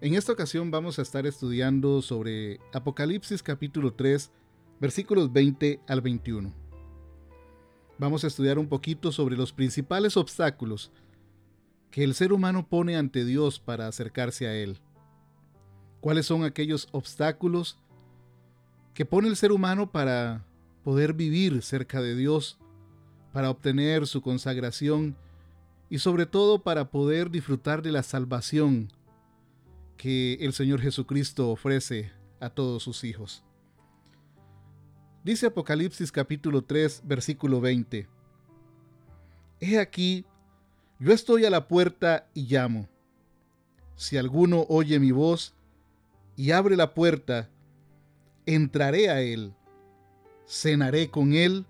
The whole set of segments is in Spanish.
En esta ocasión vamos a estar estudiando sobre Apocalipsis capítulo 3, versículos 20 al 21. Vamos a estudiar un poquito sobre los principales obstáculos que el ser humano pone ante Dios para acercarse a Él. ¿Cuáles son aquellos obstáculos que pone el ser humano para poder vivir cerca de Dios, para obtener su consagración y sobre todo para poder disfrutar de la salvación que el Señor Jesucristo ofrece a todos sus hijos. Dice Apocalipsis capítulo 3 versículo 20. He aquí, yo estoy a la puerta y llamo. Si alguno oye mi voz y abre la puerta, entraré a él, cenaré con él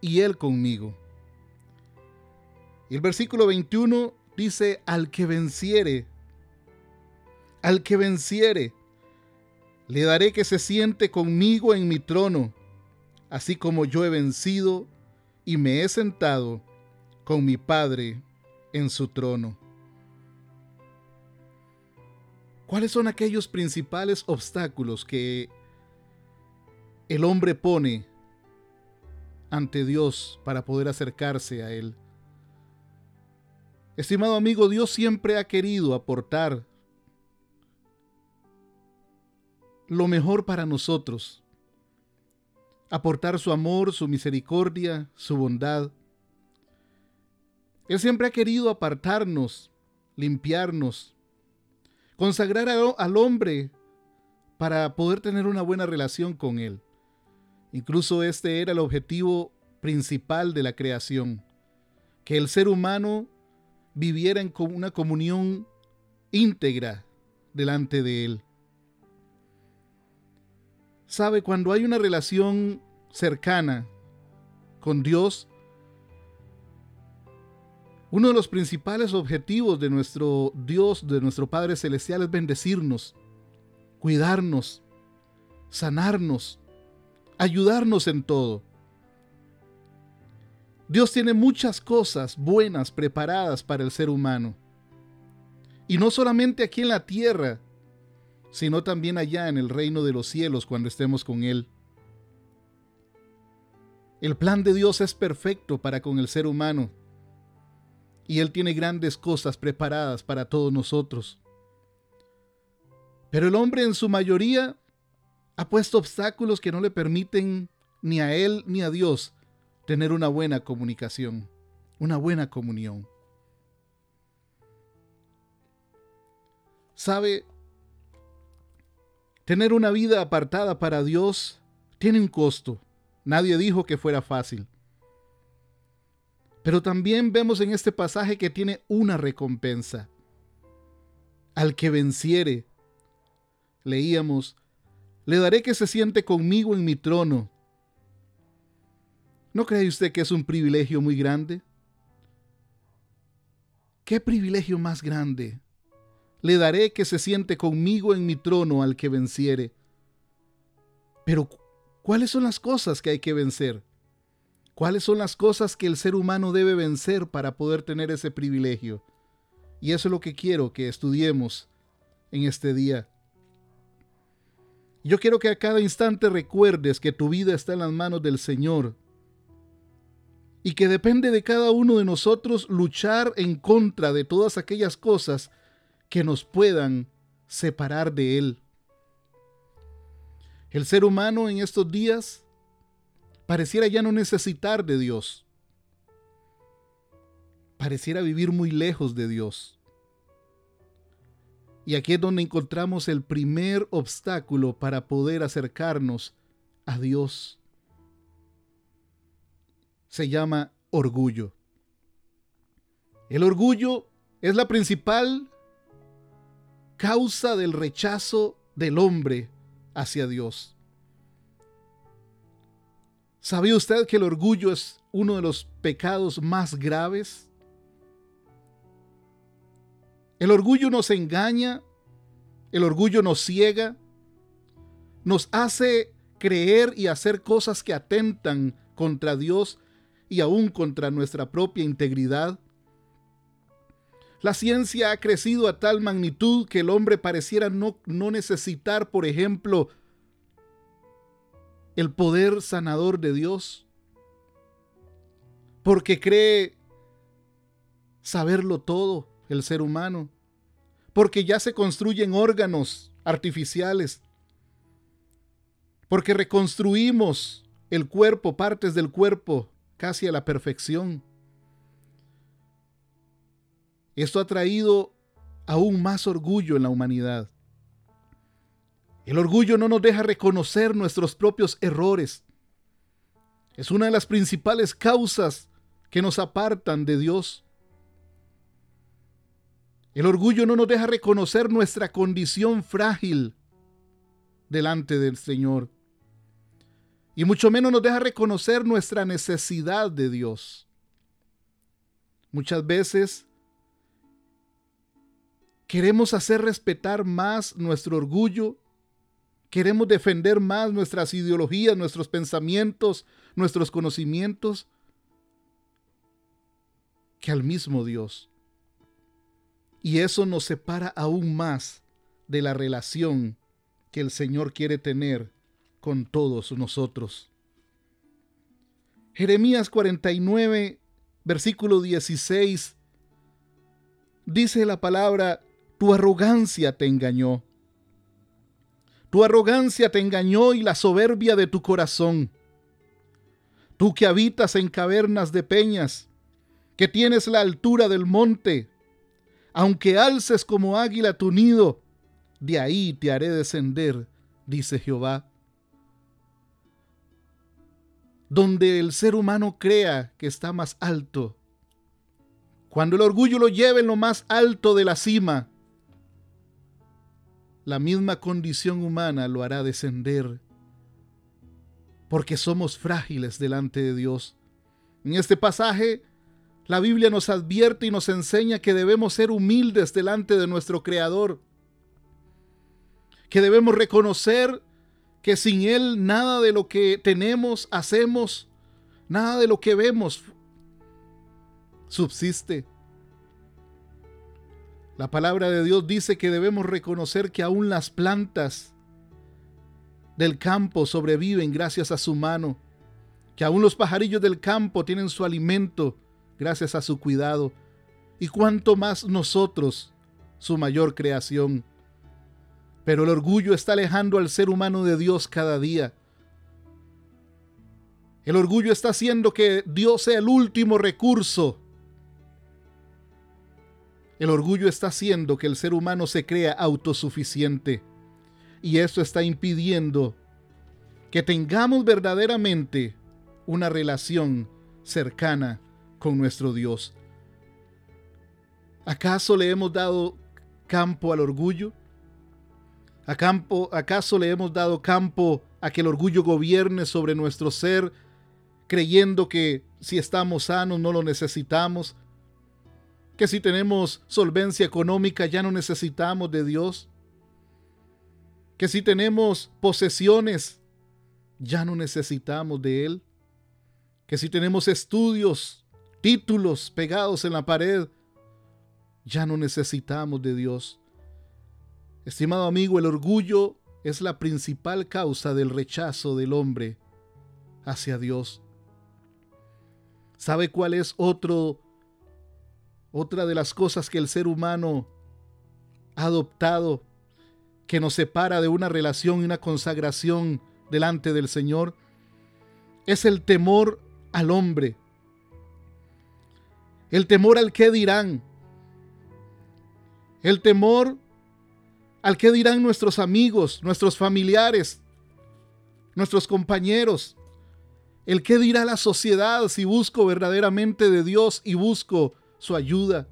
y él conmigo. El versículo 21 dice, al que venciere, al que venciere, le daré que se siente conmigo en mi trono, así como yo he vencido y me he sentado con mi Padre en su trono. ¿Cuáles son aquellos principales obstáculos que el hombre pone ante Dios para poder acercarse a Él? Estimado amigo, Dios siempre ha querido aportar lo mejor para nosotros. Aportar su amor, su misericordia, su bondad. Él siempre ha querido apartarnos, limpiarnos, consagrar al hombre para poder tener una buena relación con Él. Incluso este era el objetivo principal de la creación, que el ser humano viviera en una comunión íntegra delante de Él. Sabe, cuando hay una relación cercana con Dios, uno de los principales objetivos de nuestro Dios, de nuestro Padre Celestial, es bendecirnos, cuidarnos, sanarnos, ayudarnos en todo. Dios tiene muchas cosas buenas preparadas para el ser humano. Y no solamente aquí en la tierra, sino también allá en el reino de los cielos cuando estemos con Él. El plan de Dios es perfecto para con el ser humano y Él tiene grandes cosas preparadas para todos nosotros. Pero el hombre en su mayoría ha puesto obstáculos que no le permiten ni a Él ni a Dios tener una buena comunicación, una buena comunión. ¿Sabe? Tener una vida apartada para Dios tiene un costo. Nadie dijo que fuera fácil. Pero también vemos en este pasaje que tiene una recompensa. Al que venciere, leíamos, le daré que se siente conmigo en mi trono. ¿No cree usted que es un privilegio muy grande? ¿Qué privilegio más grande le daré que se siente conmigo en mi trono al que venciere. Pero, ¿cuáles son las cosas que hay que vencer? ¿Cuáles son las cosas que el ser humano debe vencer para poder tener ese privilegio? Y eso es lo que quiero que estudiemos en este día. Yo quiero que a cada instante recuerdes que tu vida está en las manos del Señor y que depende de cada uno de nosotros luchar en contra de todas aquellas cosas que nos puedan separar de Él. El ser humano en estos días pareciera ya no necesitar de Dios. Pareciera vivir muy lejos de Dios. Y aquí es donde encontramos el primer obstáculo para poder acercarnos a Dios. Se llama orgullo. El orgullo es la principal causa del rechazo del hombre hacia Dios. ¿Sabía usted que el orgullo es uno de los pecados más graves? El orgullo nos engaña, el orgullo nos ciega, nos hace creer y hacer cosas que atentan contra Dios y aún contra nuestra propia integridad. La ciencia ha crecido a tal magnitud que el hombre pareciera no, no necesitar, por ejemplo, el poder sanador de Dios, porque cree saberlo todo el ser humano, porque ya se construyen órganos artificiales, porque reconstruimos el cuerpo, partes del cuerpo, casi a la perfección. Esto ha traído aún más orgullo en la humanidad. El orgullo no nos deja reconocer nuestros propios errores. Es una de las principales causas que nos apartan de Dios. El orgullo no nos deja reconocer nuestra condición frágil delante del Señor. Y mucho menos nos deja reconocer nuestra necesidad de Dios. Muchas veces Queremos hacer respetar más nuestro orgullo. Queremos defender más nuestras ideologías, nuestros pensamientos, nuestros conocimientos que al mismo Dios. Y eso nos separa aún más de la relación que el Señor quiere tener con todos nosotros. Jeremías 49, versículo 16, dice la palabra, tu arrogancia te engañó. Tu arrogancia te engañó y la soberbia de tu corazón. Tú que habitas en cavernas de peñas, que tienes la altura del monte, aunque alces como águila tu nido, de ahí te haré descender, dice Jehová. Donde el ser humano crea que está más alto, cuando el orgullo lo lleve en lo más alto de la cima, la misma condición humana lo hará descender, porque somos frágiles delante de Dios. En este pasaje, la Biblia nos advierte y nos enseña que debemos ser humildes delante de nuestro Creador, que debemos reconocer que sin Él nada de lo que tenemos, hacemos, nada de lo que vemos subsiste. La palabra de Dios dice que debemos reconocer que aún las plantas del campo sobreviven gracias a su mano, que aún los pajarillos del campo tienen su alimento gracias a su cuidado, y cuanto más nosotros, su mayor creación. Pero el orgullo está alejando al ser humano de Dios cada día. El orgullo está haciendo que Dios sea el último recurso el orgullo está haciendo que el ser humano se crea autosuficiente y eso está impidiendo que tengamos verdaderamente una relación cercana con nuestro Dios. ¿Acaso le hemos dado campo al orgullo? ¿Acaso le hemos dado campo a que el orgullo gobierne sobre nuestro ser, creyendo que si estamos sanos no lo necesitamos? Que si tenemos solvencia económica ya no necesitamos de Dios, que si tenemos posesiones ya no necesitamos de Él, que si tenemos estudios, títulos pegados en la pared, ya no necesitamos de Dios. Estimado amigo, el orgullo es la principal causa del rechazo del hombre hacia Dios. ¿Sabe cuál es otro otra de las cosas que el ser humano ha adoptado que nos separa de una relación y una consagración delante del Señor es el temor al hombre. El temor al que dirán. El temor al que dirán nuestros amigos, nuestros familiares, nuestros compañeros. El que dirá la sociedad si busco verdaderamente de Dios y busco su ayuda.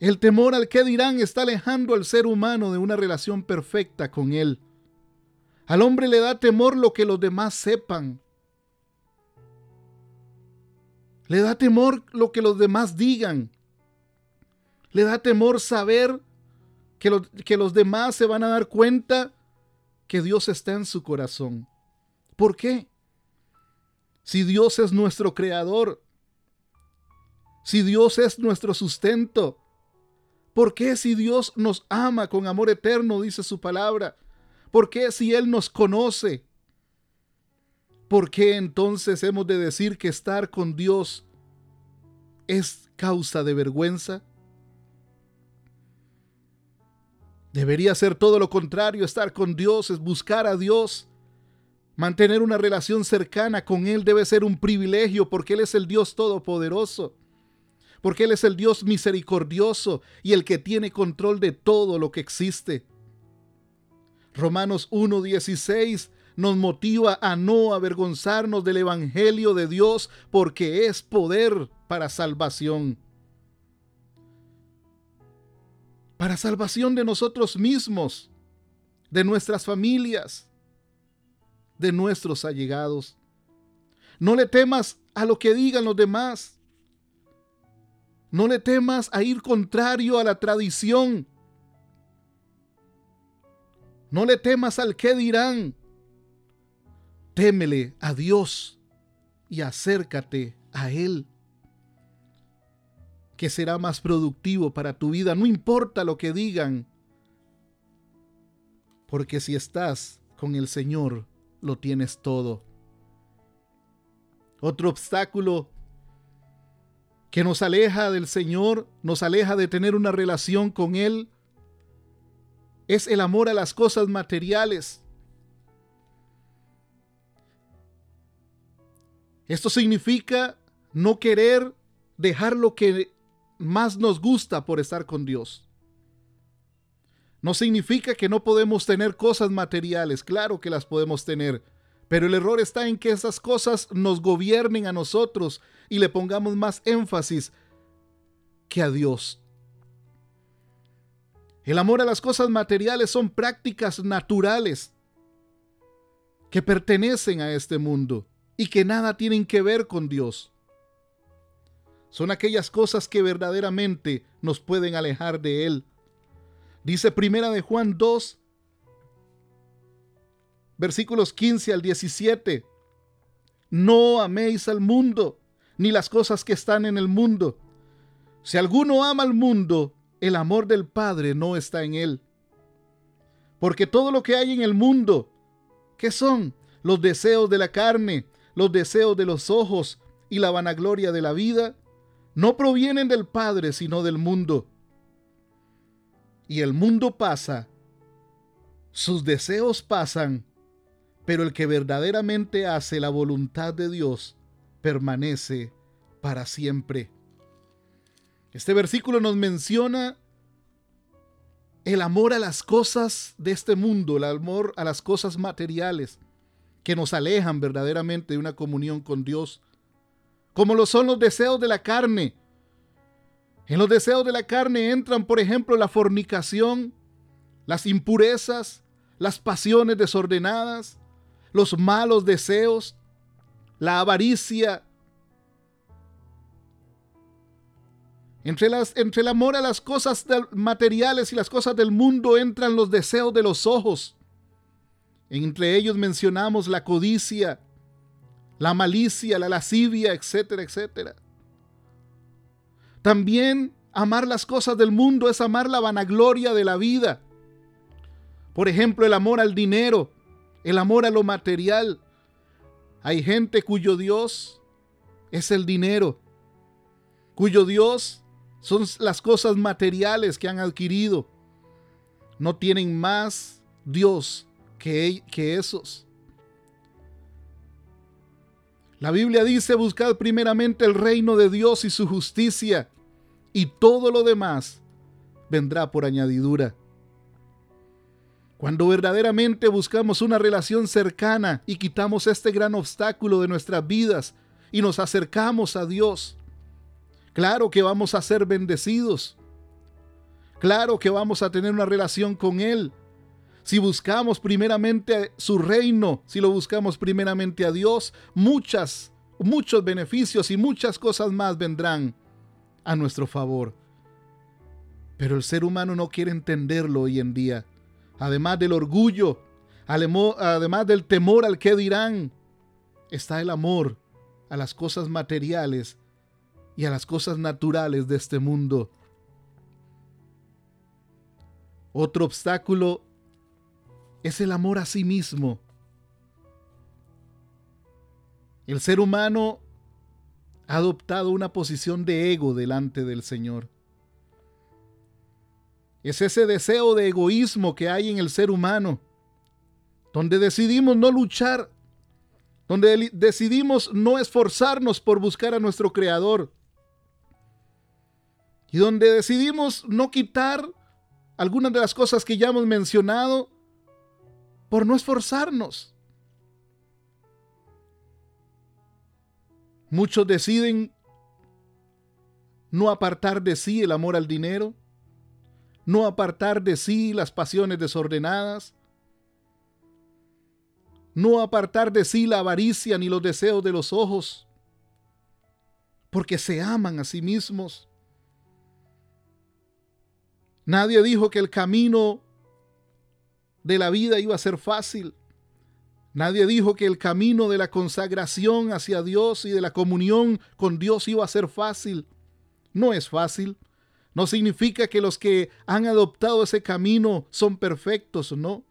El temor al que dirán está alejando al ser humano de una relación perfecta con Él. Al hombre le da temor lo que los demás sepan. Le da temor lo que los demás digan. Le da temor saber que, que los demás se van a dar cuenta que Dios está en su corazón. ¿Por qué? Si Dios es nuestro creador, Si Dios es nuestro sustento. ¿Por qué si Dios nos ama con amor eterno, dice su palabra? ¿Por qué si Él nos conoce? ¿Por qué entonces hemos de decir que estar con Dios es causa de vergüenza? Debería ser todo lo contrario, estar con Dios es buscar a Dios. Mantener una relación cercana con Él debe ser un privilegio porque Él es el Dios todopoderoso, porque Él es el Dios misericordioso y el que tiene control de todo lo que existe. Romanos 1.16 nos motiva a no avergonzarnos del Evangelio de Dios porque es poder para salvación. Para salvación de nosotros mismos, de nuestras familias, de nuestros allegados. No le temas a lo que digan los demás. No le temas a ir contrario a la tradición. No le temas al que dirán. Témele a Dios y acércate a Él, que será más productivo para tu vida, no importa lo que digan, porque si estás con el Señor, lo tienes todo. Otro obstáculo que nos aleja del Señor, nos aleja de tener una relación con Él, es el amor a las cosas materiales. Esto significa no querer dejar lo que más nos gusta por estar con Dios. No significa que no podemos tener cosas materiales, claro que las podemos tener, pero el error está en que esas cosas nos gobiernen a nosotros y le pongamos más énfasis que a Dios. El amor a las cosas materiales son prácticas naturales que pertenecen a este mundo y que nada tienen que ver con Dios. Son aquellas cosas que verdaderamente nos pueden alejar de Él. Dice Primera de Juan 2, versículos 15 al 17. No améis al mundo, ni las cosas que están en el mundo. Si alguno ama al mundo, el amor del Padre no está en él. Porque todo lo que hay en el mundo, ¿qué son? Los deseos de la carne, los deseos de los ojos y la vanagloria de la vida, no provienen del Padre, sino del mundo. Y el mundo pasa, sus deseos pasan, pero el que verdaderamente hace la voluntad de Dios permanece para siempre. Este versículo nos menciona el amor a las cosas de este mundo, el amor a las cosas materiales que nos alejan verdaderamente de una comunión con Dios, como lo son los deseos de la carne. En los deseos de la carne entran, por ejemplo, la fornicación, las impurezas, las pasiones desordenadas, los malos deseos, la avaricia, Entre, las, entre el amor a las cosas materiales y las cosas del mundo entran los deseos de los ojos. Entre ellos mencionamos la codicia, la malicia, la lascivia, etcétera, etcétera. También amar las cosas del mundo es amar la vanagloria de la vida. Por ejemplo, el amor al dinero, el amor a lo material. Hay gente cuyo Dios es el dinero, cuyo Dios son las cosas materiales que han adquirido. No tienen más Dios que, que esos. La Biblia dice, buscad primeramente el reino de Dios y su justicia, y todo lo demás vendrá por añadidura. Cuando verdaderamente buscamos una relación cercana y quitamos este gran obstáculo de nuestras vidas y nos acercamos a Dios, Claro que vamos a ser bendecidos. Claro que vamos a tener una relación con Él. Si buscamos primeramente su reino, si lo buscamos primeramente a Dios, muchas, muchos beneficios y muchas cosas más vendrán a nuestro favor. Pero el ser humano no quiere entenderlo hoy en día. Además del orgullo, además del temor al que dirán, está el amor a las cosas materiales y a las cosas naturales de este mundo. Otro obstáculo es el amor a sí mismo. El ser humano ha adoptado una posición de ego delante del Señor. Es ese deseo de egoísmo que hay en el ser humano, donde decidimos no luchar, donde decidimos no esforzarnos por buscar a nuestro Creador, y donde decidimos no quitar algunas de las cosas que ya hemos mencionado por no esforzarnos. Muchos deciden no apartar de sí el amor al dinero, no apartar de sí las pasiones desordenadas, no apartar de sí la avaricia ni los deseos de los ojos, porque se aman a sí mismos. Nadie dijo que el camino de la vida iba a ser fácil. Nadie dijo que el camino de la consagración hacia Dios y de la comunión con Dios iba a ser fácil. No es fácil. No significa que los que han adoptado ese camino son perfectos, no.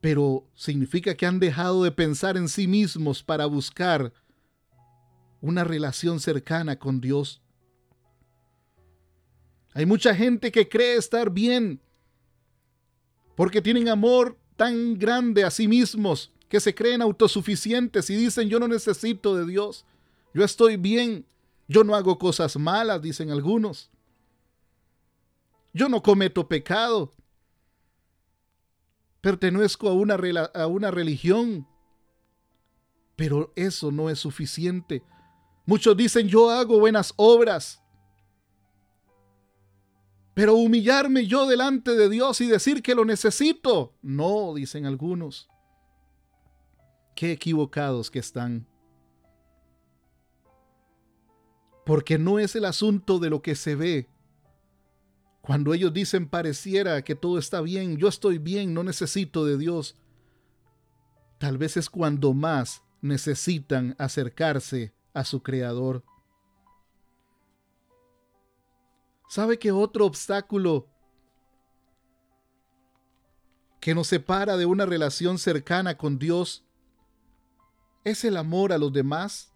Pero significa que han dejado de pensar en sí mismos para buscar una relación cercana con Dios. Hay mucha gente que cree estar bien porque tienen amor tan grande a sí mismos que se creen autosuficientes y dicen yo no necesito de Dios, yo estoy bien, yo no hago cosas malas, dicen algunos. Yo no cometo pecado. Pertenezco a una, a una religión. Pero eso no es suficiente. Muchos dicen yo hago buenas obras. Pero humillarme yo delante de Dios y decir que lo necesito, no, dicen algunos. Qué equivocados que están. Porque no es el asunto de lo que se ve. Cuando ellos dicen pareciera que todo está bien, yo estoy bien, no necesito de Dios. Tal vez es cuando más necesitan acercarse a su Creador. ¿Sabe que otro obstáculo que nos separa de una relación cercana con Dios es el amor a los demás?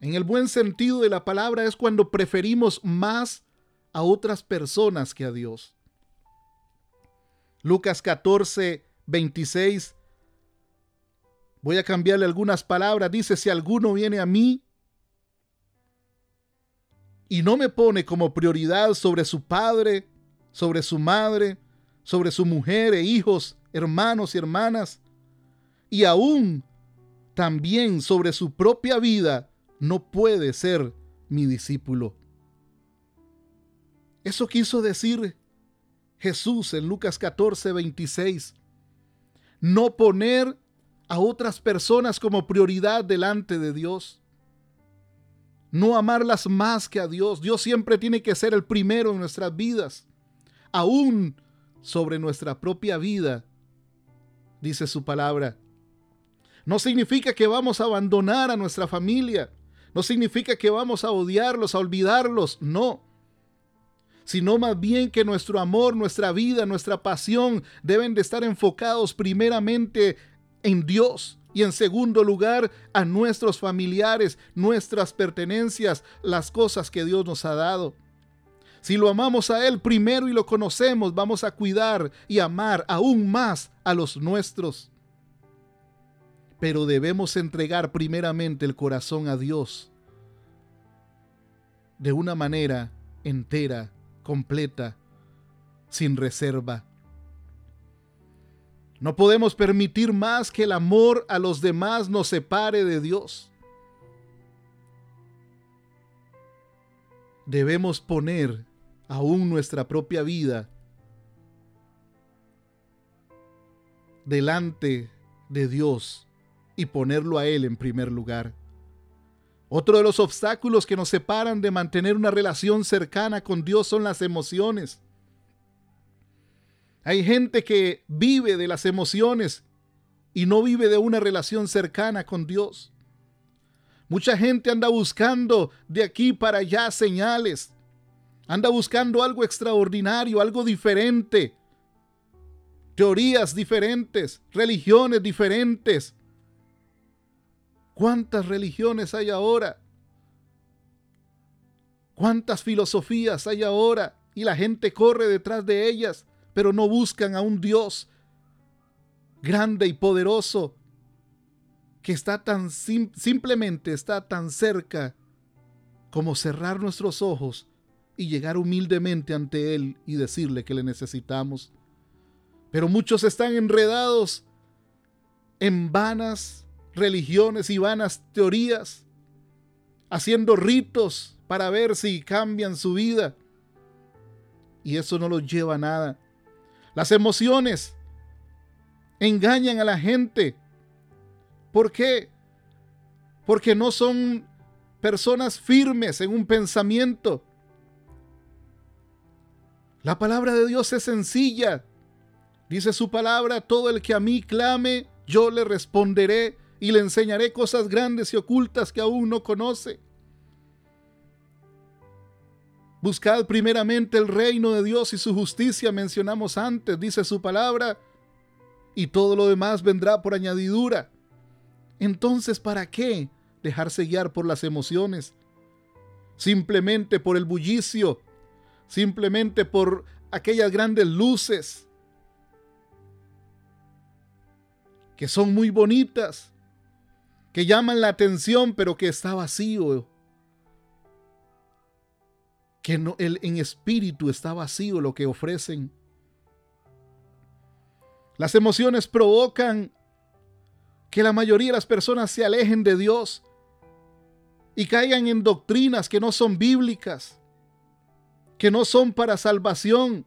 En el buen sentido de la palabra es cuando preferimos más a otras personas que a Dios. Lucas 14, 26. Voy a cambiarle algunas palabras. Dice, si alguno viene a mí y no me pone como prioridad sobre su padre, sobre su madre, sobre su mujer e hijos, hermanos y hermanas, y aún también sobre su propia vida, no puede ser mi discípulo. Eso quiso decir Jesús en Lucas 14, 26. No poner a otras personas como prioridad delante de Dios no amarlas más que a Dios. Dios siempre tiene que ser el primero en nuestras vidas, aún sobre nuestra propia vida, dice su palabra. No significa que vamos a abandonar a nuestra familia, no significa que vamos a odiarlos, a olvidarlos, no. Sino más bien que nuestro amor, nuestra vida, nuestra pasión deben de estar enfocados primeramente en Dios y en segundo lugar a nuestros familiares, nuestras pertenencias, las cosas que Dios nos ha dado. Si lo amamos a Él primero y lo conocemos, vamos a cuidar y amar aún más a los nuestros. Pero debemos entregar primeramente el corazón a Dios de una manera entera, completa, sin reserva. No podemos permitir más que el amor a los demás nos separe de Dios. Debemos poner aún nuestra propia vida delante de Dios y ponerlo a Él en primer lugar. Otro de los obstáculos que nos separan de mantener una relación cercana con Dios son las emociones. Hay gente que vive de las emociones y no vive de una relación cercana con Dios. Mucha gente anda buscando de aquí para allá señales. Anda buscando algo extraordinario, algo diferente. Teorías diferentes, religiones diferentes. ¿Cuántas religiones hay ahora? ¿Cuántas filosofías hay ahora? Y la gente corre detrás de ellas, pero no buscan a un Dios grande y poderoso que está tan simplemente está tan cerca como cerrar nuestros ojos y llegar humildemente ante Él y decirle que le necesitamos. Pero muchos están enredados en vanas religiones y vanas teorías, haciendo ritos para ver si cambian su vida. Y eso no los lleva a nada. Las emociones engañan a la gente. ¿Por qué? Porque no son personas firmes en un pensamiento. La palabra de Dios es sencilla. Dice su palabra, todo el que a mí clame, yo le responderé y le enseñaré cosas grandes y ocultas que aún no conoce. Buscad primeramente el reino de Dios y su justicia, mencionamos antes, dice su palabra, y todo lo demás vendrá por añadidura. Entonces, ¿para qué dejarse guiar por las emociones? Simplemente por el bullicio, simplemente por aquellas grandes luces que son muy bonitas, que llaman la atención, pero que está vacío que no, el, en espíritu está vacío lo que ofrecen. Las emociones provocan que la mayoría de las personas se alejen de Dios y caigan en doctrinas que no son bíblicas, que no son para salvación.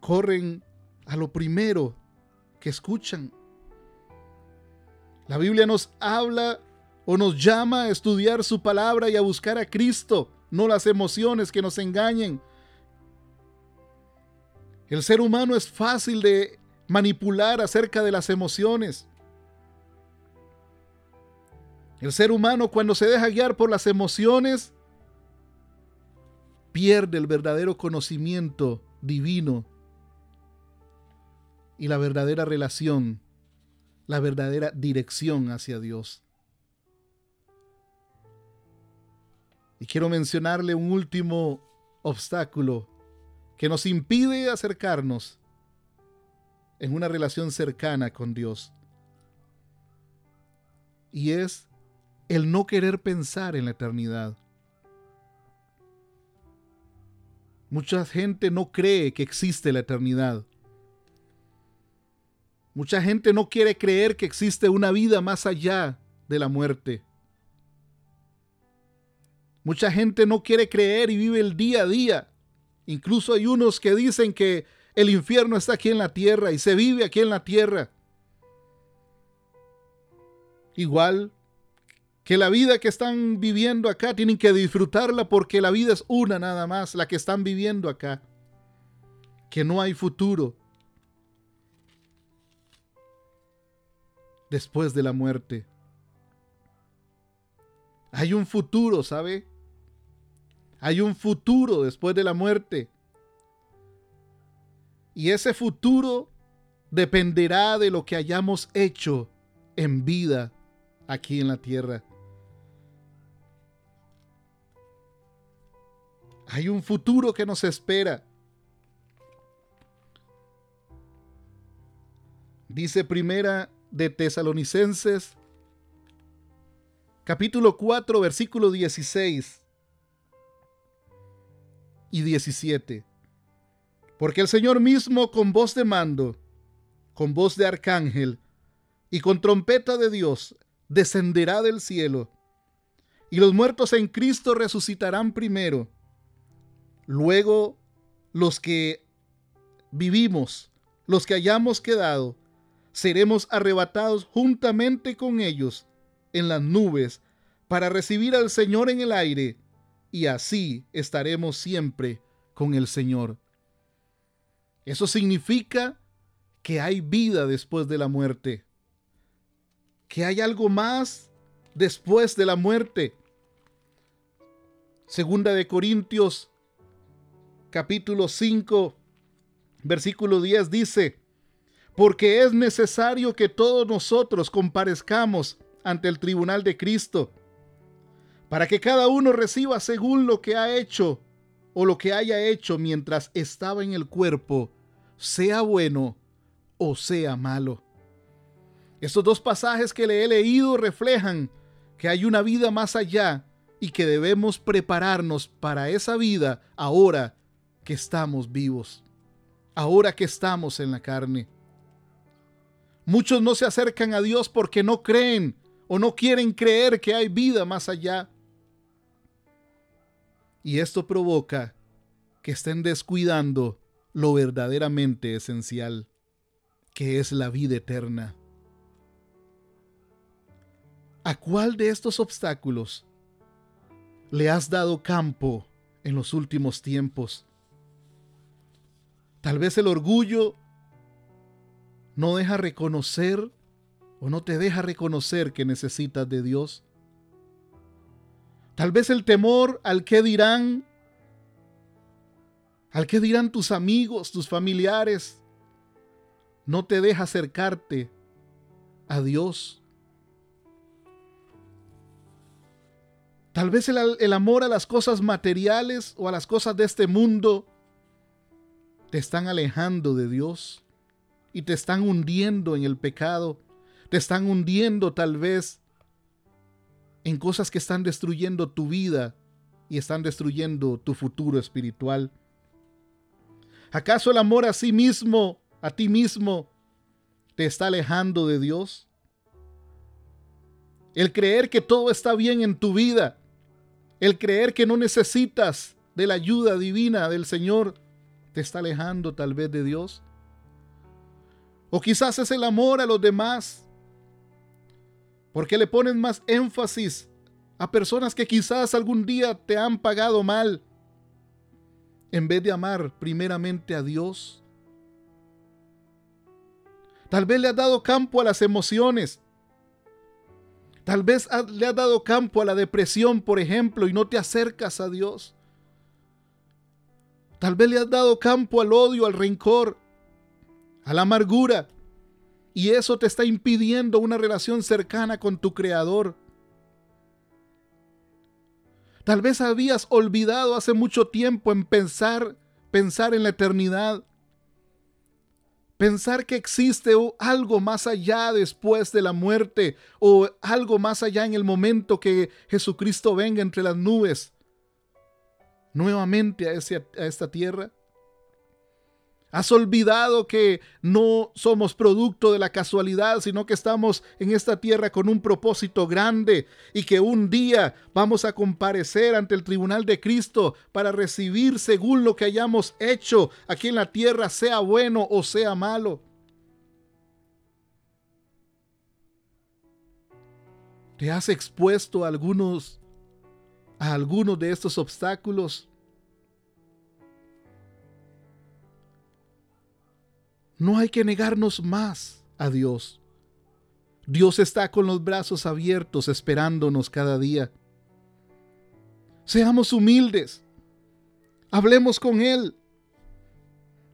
Corren a lo primero que escuchan. La Biblia nos habla o nos llama a estudiar su palabra y a buscar a Cristo, no las emociones que nos engañen. El ser humano es fácil de manipular acerca de las emociones. El ser humano cuando se deja guiar por las emociones pierde el verdadero conocimiento divino y la verdadera relación, la verdadera dirección hacia Dios. Y quiero mencionarle un último obstáculo que nos impide acercarnos en una relación cercana con Dios. Y es el no querer pensar en la eternidad. Mucha gente no cree que existe la eternidad. Mucha gente no quiere creer que existe una vida más allá de la muerte. Mucha gente no quiere creer y vive el día a día. Incluso hay unos que dicen que el infierno está aquí en la tierra y se vive aquí en la tierra. Igual que la vida que están viviendo acá tienen que disfrutarla porque la vida es una nada más, la que están viviendo acá. Que no hay futuro después de la muerte. Hay un futuro, ¿sabe? Hay un futuro después de la muerte. Y ese futuro dependerá de lo que hayamos hecho en vida aquí en la tierra. Hay un futuro que nos espera. Dice primera de Tesalonicenses, capítulo 4, versículo 16 y 17. Porque el Señor mismo con voz de mando, con voz de arcángel y con trompeta de Dios descenderá del cielo, y los muertos en Cristo resucitarán primero. Luego los que vivimos, los que hayamos quedado, seremos arrebatados juntamente con ellos en las nubes para recibir al Señor en el aire y así estaremos siempre con el Señor. Eso significa que hay vida después de la muerte, que hay algo más después de la muerte. Segunda de Corintios capítulo 5 versículo 10 dice, porque es necesario que todos nosotros comparezcamos ante el tribunal de Cristo, para que cada uno reciba según lo que ha hecho o lo que haya hecho mientras estaba en el cuerpo, sea bueno o sea malo. Estos dos pasajes que le he leído reflejan que hay una vida más allá y que debemos prepararnos para esa vida ahora que estamos vivos, ahora que estamos en la carne. Muchos no se acercan a Dios porque no creen o no quieren creer que hay vida más allá. Y esto provoca que estén descuidando lo verdaderamente esencial, que es la vida eterna. ¿A cuál de estos obstáculos le has dado campo en los últimos tiempos? Tal vez el orgullo no deja reconocer o no te deja reconocer que necesitas de Dios. Tal vez el temor al que dirán, al que dirán tus amigos, tus familiares, no te deja acercarte a Dios. Tal vez el, amor a las cosas materiales o a las cosas de este mundo te están alejando de Dios y te están hundiendo en el pecado, te están hundiendo tal vez en cosas que están destruyendo tu vida y están destruyendo tu futuro espiritual. ¿Acaso el amor a sí mismo, a ti mismo, te está alejando de Dios? El creer que todo está bien en tu vida, el creer que no necesitas de la ayuda divina del Señor, te está alejando tal vez de Dios. O quizás es el amor a los demás. Porque le ponen más énfasis a personas que quizás algún día te han pagado mal. En vez de amar primeramente a Dios. Tal vez le has dado campo a las emociones. Tal vez le has dado campo a la depresión, por ejemplo, y no te acercas a Dios. Tal vez le has dado campo al odio, al rencor a la amargura. Y eso te está impidiendo una relación cercana con tu Creador. Tal vez habías olvidado hace mucho tiempo en pensar, pensar en la eternidad. Pensar que existe algo más allá después de la muerte o algo más allá en el momento que Jesucristo venga entre las nubes nuevamente a, a esta tierra. Has olvidado que no somos producto de la casualidad, sino que estamos en esta tierra con un propósito grande y que un día vamos a comparecer ante el tribunal de Cristo para recibir según lo que hayamos hecho aquí en la tierra, sea bueno o sea malo. ¿Te has expuesto a algunos a algunos de estos obstáculos? No hay que negarnos más a Dios. Dios está con los brazos abiertos esperándonos cada día. Seamos humildes. Hablemos con Él.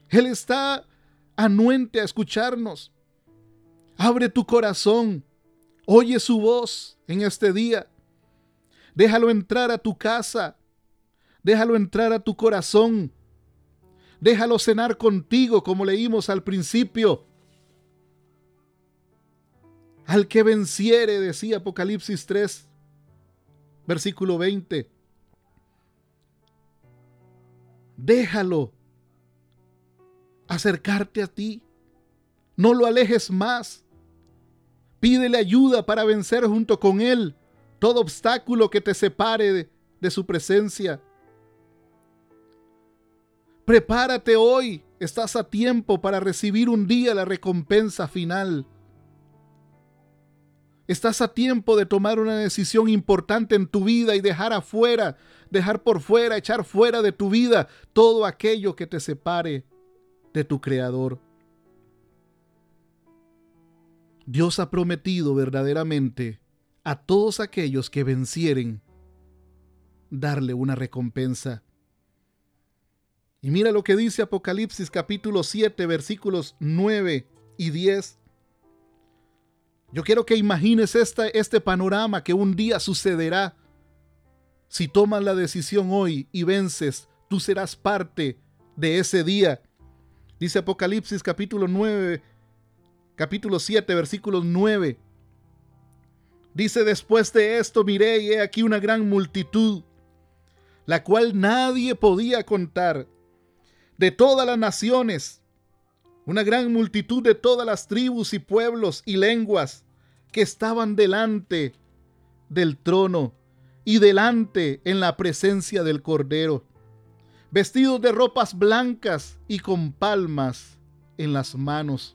Él está anuente a escucharnos. Abre tu corazón. Oye su voz en este día. Déjalo entrar a tu casa. Déjalo entrar a tu corazón. Déjalo cenar contigo, como leímos al principio. Al que venciere, decía Apocalipsis 3, versículo 20. Déjalo acercarte a ti. No lo alejes más. Pídele ayuda para vencer junto con Él todo obstáculo que te separe de, de su presencia. Prepárate hoy, estás a tiempo para recibir un día la recompensa final. Estás a tiempo de tomar una decisión importante en tu vida y dejar afuera, dejar por fuera, echar fuera de tu vida todo aquello que te separe de tu Creador. Dios ha prometido verdaderamente a todos aquellos que vencieren darle una recompensa. Y mira lo que dice Apocalipsis capítulo 7 versículos 9 y 10. Yo quiero que imagines este, este panorama que un día sucederá. Si tomas la decisión hoy y vences, tú serás parte de ese día. Dice Apocalipsis capítulo 9, capítulo 7, versículos 9. Dice, después de esto miré y he aquí una gran multitud, la cual nadie podía contar, de todas las naciones, una gran multitud de todas las tribus y pueblos y lenguas que estaban delante del trono y delante en la presencia del Cordero, vestidos de ropas blancas y con palmas en las manos.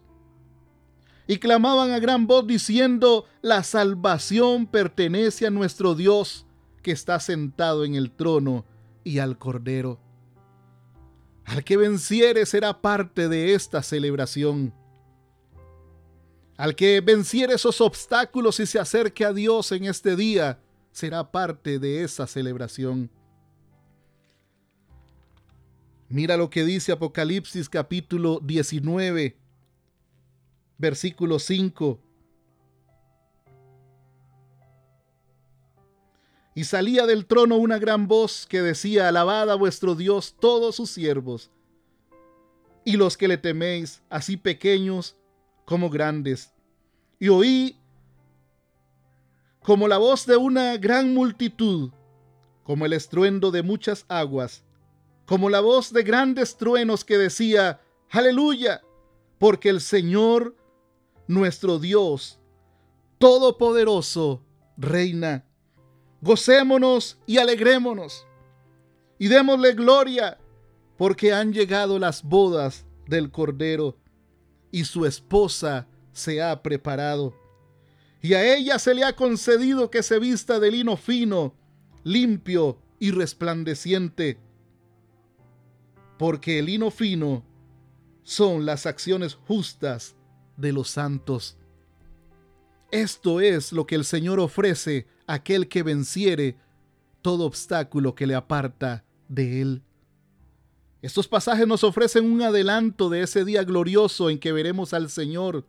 Y clamaban a gran voz diciendo, la salvación pertenece a nuestro Dios que está sentado en el trono y al Cordero. Al que venciere será parte de esta celebración. Al que venciere esos obstáculos y se acerque a Dios en este día, será parte de esa celebración. Mira lo que dice Apocalipsis capítulo 19, versículo 5. Y salía del trono una gran voz que decía, Alabad a vuestro Dios todos sus siervos, y los que le teméis, así pequeños como grandes. Y oí como la voz de una gran multitud, como el estruendo de muchas aguas, como la voz de grandes truenos que decía, aleluya, porque el Señor, nuestro Dios, Todopoderoso, reina Gocémonos y alegrémonos y démosle gloria porque han llegado las bodas del Cordero y su esposa se ha preparado. Y a ella se le ha concedido que se vista de lino fino, limpio y resplandeciente, porque el lino fino son las acciones justas de los santos. Esto es lo que el Señor ofrece aquel que venciere todo obstáculo que le aparta de Él. Estos pasajes nos ofrecen un adelanto de ese día glorioso en que veremos al Señor.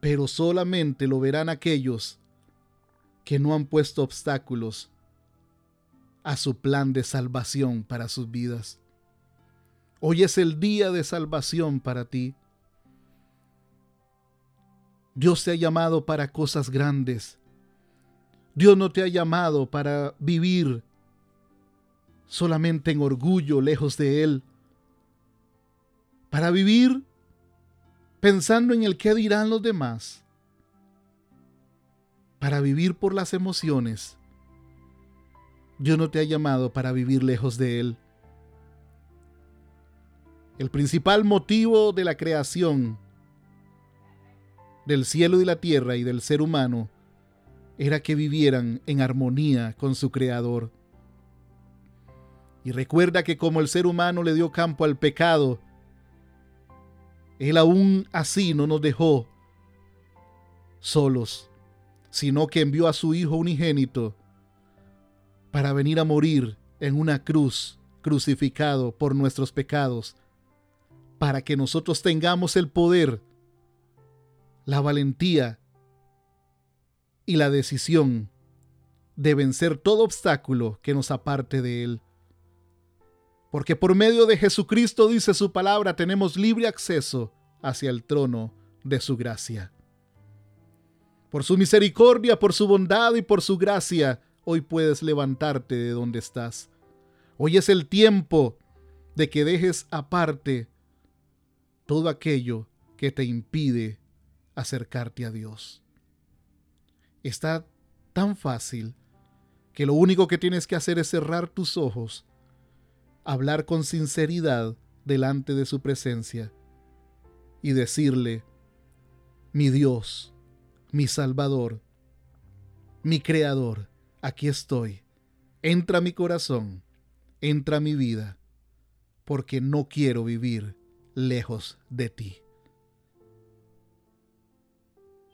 Pero solamente lo verán aquellos que no han puesto obstáculos a su plan de salvación para sus vidas. Hoy es el día de salvación para ti. Dios te ha llamado para cosas grandes. Dios no te ha llamado para vivir solamente en orgullo lejos de Él. Para vivir pensando en el qué dirán los demás. Para vivir por las emociones. Dios no te ha llamado para vivir lejos de Él. El principal motivo de la creación del cielo y la tierra y del ser humano era que vivieran en armonía con su Creador. Y recuerda que como el ser humano le dio campo al pecado, Él aún así no nos dejó solos, sino que envió a su Hijo unigénito para venir a morir en una cruz, crucificado por nuestros pecados, para que nosotros tengamos el poder la valentía y la decisión de vencer todo obstáculo que nos aparte de Él. Porque por medio de Jesucristo, dice su palabra, tenemos libre acceso hacia el trono de su gracia. Por su misericordia, por su bondad y por su gracia, hoy puedes levantarte de donde estás. Hoy es el tiempo de que dejes aparte todo aquello que te impide acercarte a Dios. Está tan fácil que lo único que tienes que hacer es cerrar tus ojos, hablar con sinceridad delante de su presencia y decirle, mi Dios, mi Salvador, mi Creador, aquí estoy. Entra a mi corazón, entra a mi vida, porque no quiero vivir lejos de ti.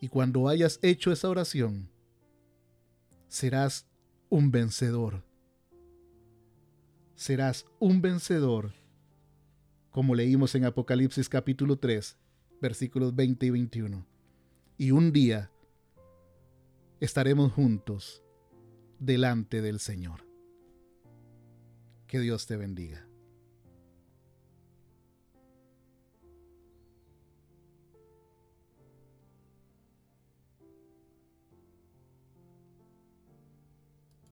Y cuando hayas hecho esa oración, serás un vencedor. Serás un vencedor, como leímos en Apocalipsis capítulo 3, versículos 20 y 21. Y un día estaremos juntos delante del Señor. Que Dios te bendiga.